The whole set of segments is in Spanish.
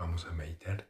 Vamos a meditar.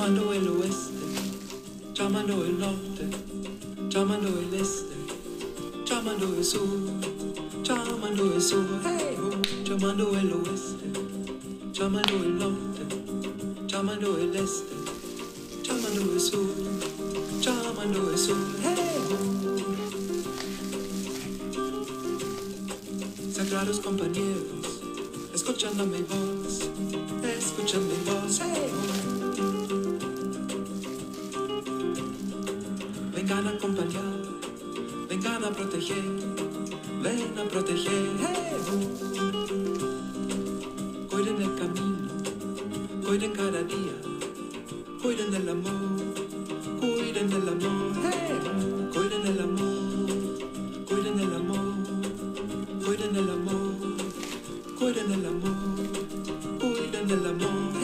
Llamando el oeste, llamando el norte, llamando el este, llamando el sur, llamando el sur, hey, oh, llamando el oeste, llamando el norte, llamando el este, llamando el sur, llamando el sur, hey, compañeros, escuchando mi voz, escuchando mi voz, hey. Proteger, ven a proteger. Cuiden el camino, cuiden cada día, cuiden el amor, cuiden el amor. Cuiden el amor, cuiden el amor, cuiden el amor, cuiden el amor, cuiden el amor.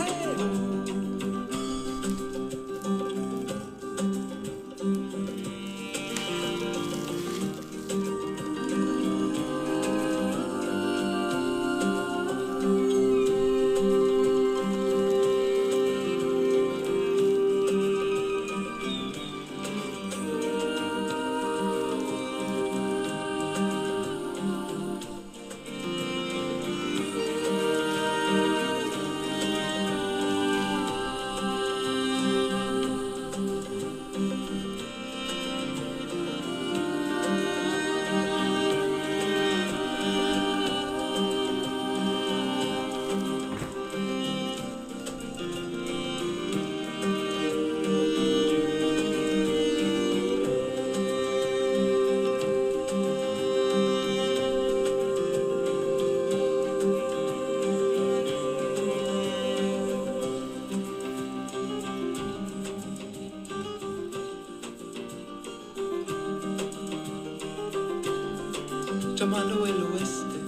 Llamando el oeste,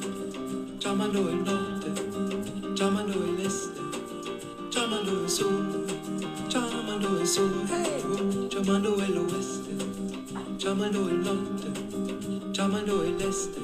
llamando el norte, llamando el este, llamando el sur, llamando el sur, hey, llamando el oeste, llamando el norte, llamando el este,